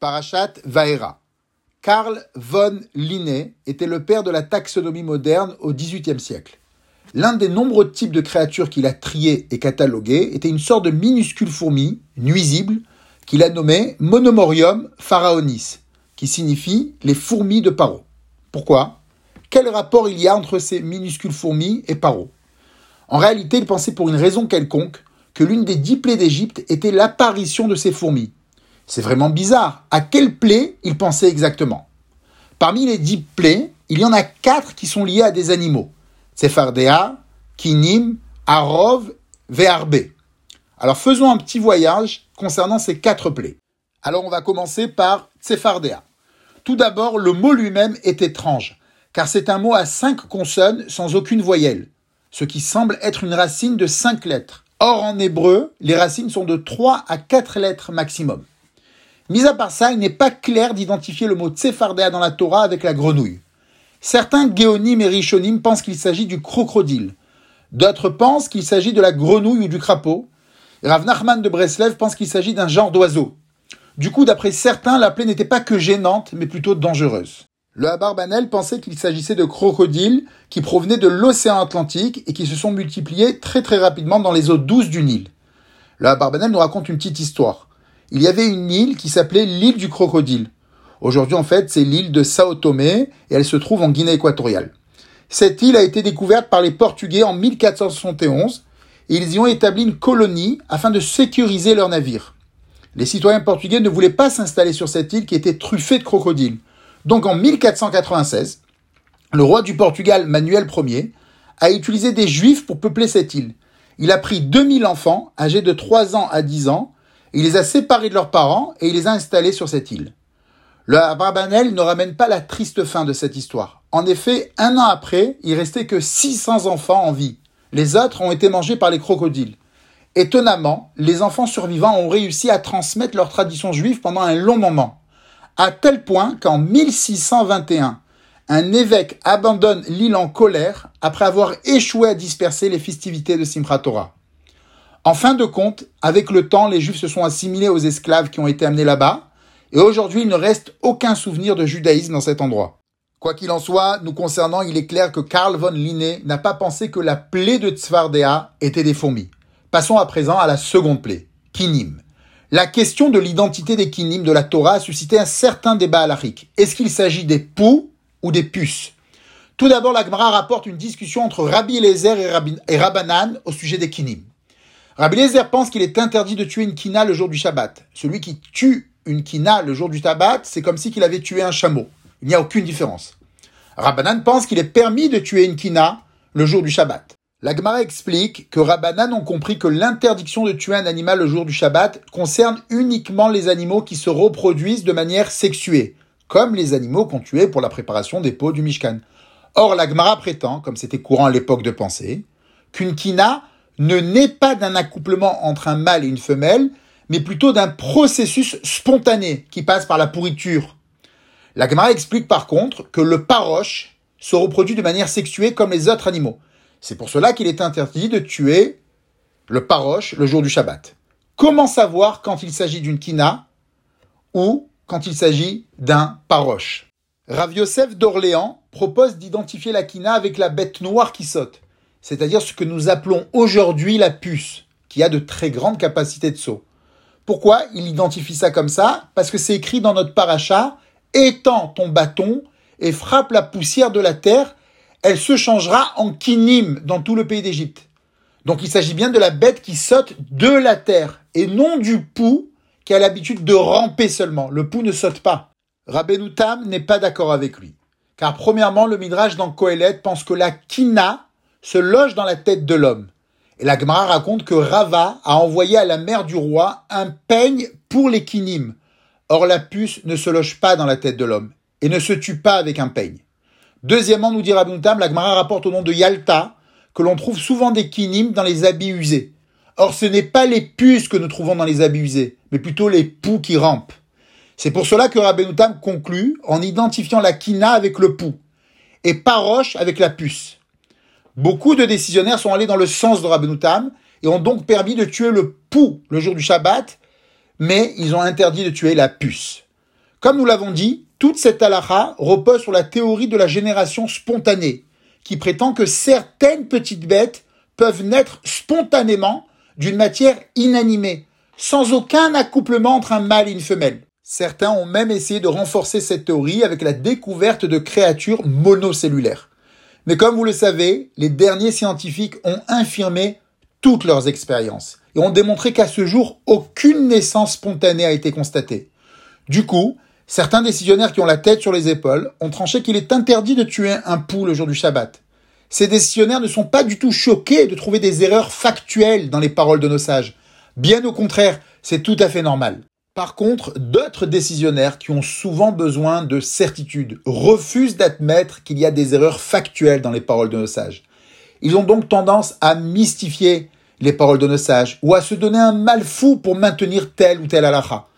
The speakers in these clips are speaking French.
Parashat Vaera. Karl von Linné était le père de la taxonomie moderne au XVIIIe siècle. L'un des nombreux types de créatures qu'il a triés et catalogués était une sorte de minuscule fourmi, nuisible, qu'il a nommée Monomorium pharaonis, qui signifie les fourmis de Paro. Pourquoi? Quel rapport il y a entre ces minuscules fourmis et Paro? En réalité, il pensait pour une raison quelconque que l'une des dix plaies d'Égypte était l'apparition de ces fourmis. C'est vraiment bizarre. À quelle plaie il pensait exactement? Parmi les dix plaies, il y en a quatre qui sont liées à des animaux. Tsefardea, Kinim, Arov, Ve'arbe. Alors faisons un petit voyage concernant ces quatre plaies. Alors on va commencer par Tsefardea. Tout d'abord, le mot lui-même est étrange, car c'est un mot à cinq consonnes sans aucune voyelle, ce qui semble être une racine de cinq lettres. Or, en hébreu, les racines sont de trois à quatre lettres maximum. Mis à part ça, il n'est pas clair d'identifier le mot tsefardea dans la Torah avec la grenouille. Certains géonymes et rishonim pensent qu'il s'agit du crocodile. D'autres pensent qu'il s'agit de la grenouille ou du crapaud. Rav Nachman de Breslev pense qu'il s'agit d'un genre d'oiseau. Du coup, d'après certains, la plaie n'était pas que gênante, mais plutôt dangereuse. Le Abarbanel pensait qu'il s'agissait de crocodiles qui provenaient de l'océan Atlantique et qui se sont multipliés très très rapidement dans les eaux douces du Nil. Le Abarbanel nous raconte une petite histoire. Il y avait une île qui s'appelait l'île du crocodile. Aujourd'hui, en fait, c'est l'île de Sao Tomé et elle se trouve en Guinée équatoriale. Cette île a été découverte par les Portugais en 1471 et ils y ont établi une colonie afin de sécuriser leurs navires. Les citoyens portugais ne voulaient pas s'installer sur cette île qui était truffée de crocodiles. Donc en 1496, le roi du Portugal, Manuel Ier, a utilisé des juifs pour peupler cette île. Il a pris 2000 enfants âgés de 3 ans à 10 ans, il les a séparés de leurs parents et il les a installés sur cette île. Le Abrabanel ne ramène pas la triste fin de cette histoire. En effet, un an après, il restait que 600 enfants en vie. Les autres ont été mangés par les crocodiles. Étonnamment, les enfants survivants ont réussi à transmettre leur tradition juive pendant un long moment. À tel point qu'en 1621, un évêque abandonne l'île en colère après avoir échoué à disperser les festivités de Simchat. En fin de compte, avec le temps, les Juifs se sont assimilés aux esclaves qui ont été amenés là-bas, et aujourd'hui il ne reste aucun souvenir de judaïsme dans cet endroit. Quoi qu'il en soit, nous concernant, il est clair que Karl von Linné n'a pas pensé que la plaie de Tzvardea était des fourmis. Passons à présent à la seconde plaie, Kinim. La question de l'identité des Kinim de la Torah a suscité un certain débat halachique. Est-ce qu'il s'agit des poux ou des puces? Tout d'abord, la Gemara rapporte une discussion entre Rabbi Eliezer et, et Rabbanan au sujet des Kinim. Rabbi Eliezer pense qu'il est interdit de tuer une kina le jour du Shabbat. Celui qui tue une kina le jour du Shabbat, c'est comme si qu'il avait tué un chameau. Il n'y a aucune différence. Rabbanan pense qu'il est permis de tuer une kina le jour du Shabbat. La Gemara explique que Rabbanan ont compris que l'interdiction de tuer un animal le jour du Shabbat concerne uniquement les animaux qui se reproduisent de manière sexuée, comme les animaux qu'on tuait pour la préparation des pots du Mishkan. Or, la Gemara prétend, comme c'était courant à l'époque de penser, qu'une kina ne naît pas d'un accouplement entre un mâle et une femelle, mais plutôt d'un processus spontané qui passe par la pourriture. La Gemara explique par contre que le paroche se reproduit de manière sexuée comme les autres animaux. C'est pour cela qu'il est interdit de tuer le paroche le jour du Shabbat. Comment savoir quand il s'agit d'une kina ou quand il s'agit d'un paroche? Rav Yosef d'Orléans propose d'identifier la kina avec la bête noire qui saute c'est-à-dire ce que nous appelons aujourd'hui la puce, qui a de très grandes capacités de saut. Pourquoi il identifie ça comme ça? Parce que c'est écrit dans notre paracha Étends ton bâton et frappe la poussière de la terre, elle se changera en kinim dans tout le pays d'Égypte. Donc il s'agit bien de la bête qui saute de la terre et non du pou qui a l'habitude de ramper seulement. Le pou ne saute pas. Rabbeinu Tam n'est pas d'accord avec lui. Car premièrement, le Midrash dans Kohelet pense que la kina se loge dans la tête de l'homme. Et la Gemara raconte que Rava a envoyé à la mère du roi un peigne pour les kinim. Or la puce ne se loge pas dans la tête de l'homme et ne se tue pas avec un peigne. Deuxièmement, nous dit Rabuntam, la Gemara rapporte au nom de Yalta que l'on trouve souvent des kinim dans les habits usés. Or ce n'est pas les puces que nous trouvons dans les habits usés, mais plutôt les poux qui rampent. C'est pour cela que Rabbenoutam conclut en identifiant la kina avec le pou et Paroche avec la puce. Beaucoup de décisionnaires sont allés dans le sens de Rabbeinu Tam et ont donc permis de tuer le pou le jour du Shabbat, mais ils ont interdit de tuer la puce. Comme nous l'avons dit, toute cette halakha repose sur la théorie de la génération spontanée, qui prétend que certaines petites bêtes peuvent naître spontanément d'une matière inanimée, sans aucun accouplement entre un mâle et une femelle. Certains ont même essayé de renforcer cette théorie avec la découverte de créatures monocellulaires. Mais comme vous le savez, les derniers scientifiques ont infirmé toutes leurs expériences et ont démontré qu'à ce jour, aucune naissance spontanée a été constatée. Du coup, certains décisionnaires qui ont la tête sur les épaules ont tranché qu'il est interdit de tuer un pouls le jour du Shabbat. Ces décisionnaires ne sont pas du tout choqués de trouver des erreurs factuelles dans les paroles de nos sages. Bien au contraire, c'est tout à fait normal. Par contre, d'autres décisionnaires qui ont souvent besoin de certitude refusent d'admettre qu'il y a des erreurs factuelles dans les paroles de nos sages. Ils ont donc tendance à mystifier les paroles de nos sages ou à se donner un mal fou pour maintenir tel ou tel halakha.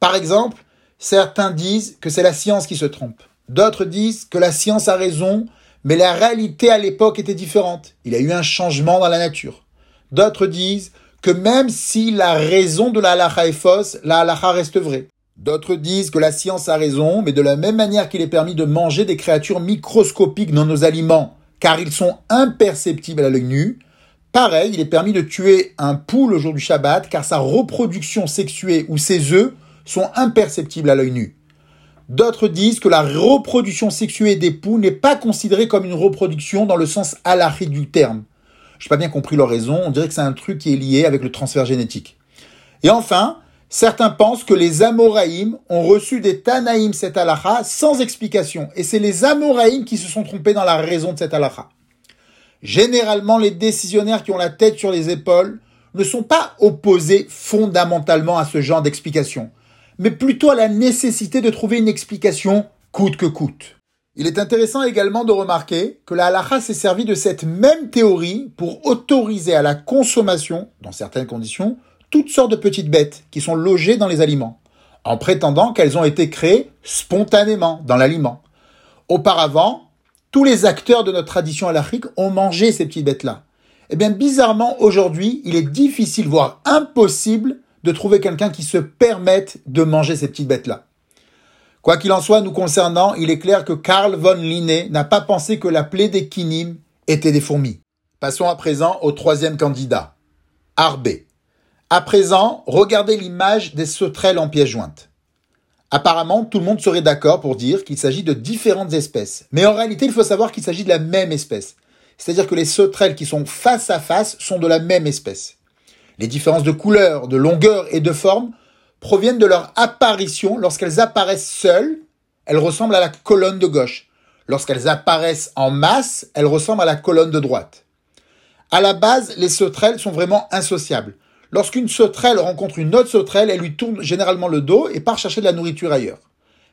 Par exemple, certains disent que c'est la science qui se trompe. D'autres disent que la science a raison, mais la réalité à l'époque était différente. Il y a eu un changement dans la nature. D'autres disent que même si la raison de la halakha est fausse, la halakha reste vraie. D'autres disent que la science a raison, mais de la même manière qu'il est permis de manger des créatures microscopiques dans nos aliments, car ils sont imperceptibles à l'œil nu, pareil, il est permis de tuer un poule au jour du Shabbat, car sa reproduction sexuée ou ses œufs sont imperceptibles à l'œil nu. D'autres disent que la reproduction sexuée des poules n'est pas considérée comme une reproduction dans le sens halachique du terme. Je n'ai pas bien compris leur raison. On dirait que c'est un truc qui est lié avec le transfert génétique. Et enfin, certains pensent que les Amoraïm ont reçu des Tanaïm cette halakha sans explication. Et c'est les Amoraïm qui se sont trompés dans la raison de cette halakha. Généralement, les décisionnaires qui ont la tête sur les épaules ne sont pas opposés fondamentalement à ce genre d'explication, mais plutôt à la nécessité de trouver une explication coûte que coûte. Il est intéressant également de remarquer que la halakha s'est servi de cette même théorie pour autoriser à la consommation, dans certaines conditions, toutes sortes de petites bêtes qui sont logées dans les aliments, en prétendant qu'elles ont été créées spontanément dans l'aliment. Auparavant, tous les acteurs de notre tradition halachique ont mangé ces petites bêtes-là. Eh bien, bizarrement, aujourd'hui, il est difficile, voire impossible, de trouver quelqu'un qui se permette de manger ces petites bêtes-là. Quoi qu'il en soit, nous concernant, il est clair que Karl von Linné n'a pas pensé que la plaie des kinim était des fourmis. Passons à présent au troisième candidat, Arbé. À présent, regardez l'image des sauterelles en pièces jointes. Apparemment, tout le monde serait d'accord pour dire qu'il s'agit de différentes espèces. Mais en réalité, il faut savoir qu'il s'agit de la même espèce. C'est-à-dire que les sauterelles qui sont face à face sont de la même espèce. Les différences de couleur, de longueur et de forme proviennent de leur apparition. Lorsqu'elles apparaissent seules, elles ressemblent à la colonne de gauche. Lorsqu'elles apparaissent en masse, elles ressemblent à la colonne de droite. À la base, les sauterelles sont vraiment insociables. Lorsqu'une sauterelle rencontre une autre sauterelle, elle lui tourne généralement le dos et part chercher de la nourriture ailleurs.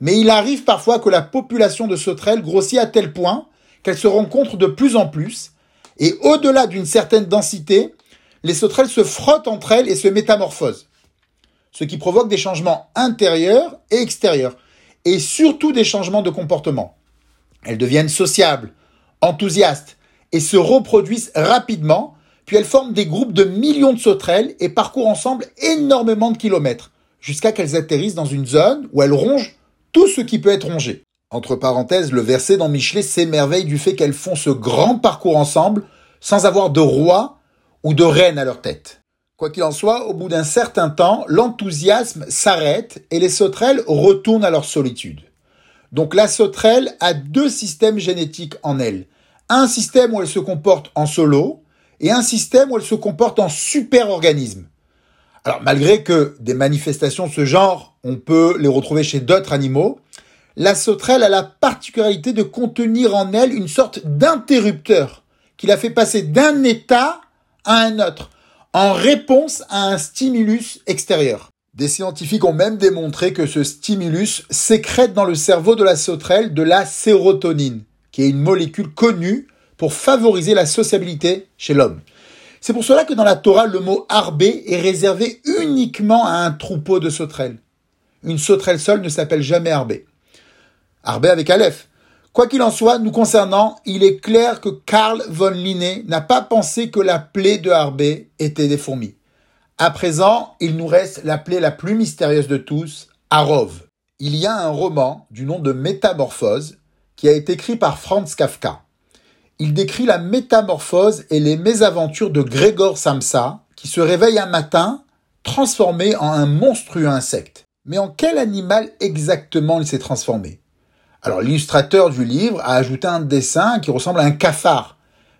Mais il arrive parfois que la population de sauterelles grossit à tel point qu'elles se rencontrent de plus en plus, et au-delà d'une certaine densité, les sauterelles se frottent entre elles et se métamorphosent ce qui provoque des changements intérieurs et extérieurs, et surtout des changements de comportement. Elles deviennent sociables, enthousiastes, et se reproduisent rapidement, puis elles forment des groupes de millions de sauterelles et parcourent ensemble énormément de kilomètres, jusqu'à qu'elles atterrissent dans une zone où elles rongent tout ce qui peut être rongé. Entre parenthèses, le verset dans Michelet s'émerveille du fait qu'elles font ce grand parcours ensemble sans avoir de roi ou de reine à leur tête. Quoi qu'il en soit, au bout d'un certain temps, l'enthousiasme s'arrête et les sauterelles retournent à leur solitude. Donc la sauterelle a deux systèmes génétiques en elle. Un système où elle se comporte en solo et un système où elle se comporte en super-organisme. Alors malgré que des manifestations de ce genre, on peut les retrouver chez d'autres animaux, la sauterelle a la particularité de contenir en elle une sorte d'interrupteur qui la fait passer d'un état à un autre en réponse à un stimulus extérieur. Des scientifiques ont même démontré que ce stimulus sécrète dans le cerveau de la sauterelle de la sérotonine, qui est une molécule connue pour favoriser la sociabilité chez l'homme. C'est pour cela que dans la Torah, le mot arbé est réservé uniquement à un troupeau de sauterelles. Une sauterelle seule ne s'appelle jamais arbé. Arbé avec Aleph. Quoi qu'il en soit, nous concernant, il est clair que Karl von Linné n'a pas pensé que la plaie de Harbé était des fourmis. À présent, il nous reste la plaie la plus mystérieuse de tous, Arov. Il y a un roman du nom de Métamorphose qui a été écrit par Franz Kafka. Il décrit la métamorphose et les mésaventures de Grégor Samsa qui se réveille un matin transformé en un monstrueux insecte. Mais en quel animal exactement il s'est transformé? Alors l'illustrateur du livre a ajouté un dessin qui ressemble à un cafard.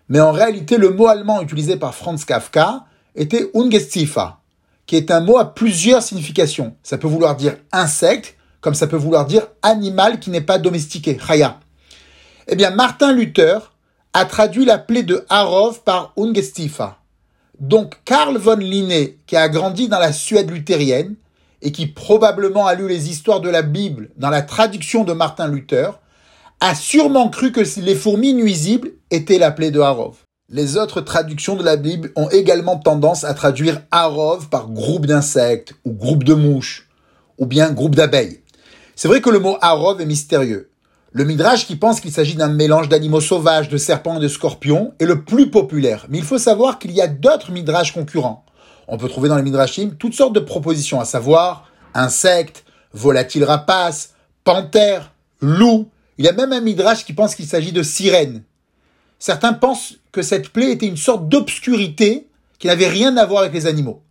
Mais en réalité, le mot allemand utilisé par Franz Kafka était Ungestifa, qui est un mot à plusieurs significations. Ça peut vouloir dire insecte, comme ça peut vouloir dire animal qui n'est pas domestiqué, chaya. Eh bien, Martin Luther a traduit la plaie de Harov par Ungestifa. Donc, Karl von Linné, qui a grandi dans la Suède luthérienne et qui probablement a lu les histoires de la Bible dans la traduction de Martin Luther, a sûrement cru que les fourmis nuisibles étaient la plaie de Harov. Les autres traductions de la Bible ont également tendance à traduire Harov par groupe d'insectes ou groupe de mouches ou bien groupe d'abeilles. C'est vrai que le mot Harov est mystérieux. Le Midrash qui pense qu'il s'agit d'un mélange d'animaux sauvages, de serpents et de scorpions est le plus populaire. Mais il faut savoir qu'il y a d'autres Midrash concurrents. On peut trouver dans les Midrashim toutes sortes de propositions, à savoir insectes, volatiles rapaces, panthères, loups. Il y a même un Midrash qui pense qu'il s'agit de sirènes. Certains pensent que cette plaie était une sorte d'obscurité qui n'avait rien à voir avec les animaux.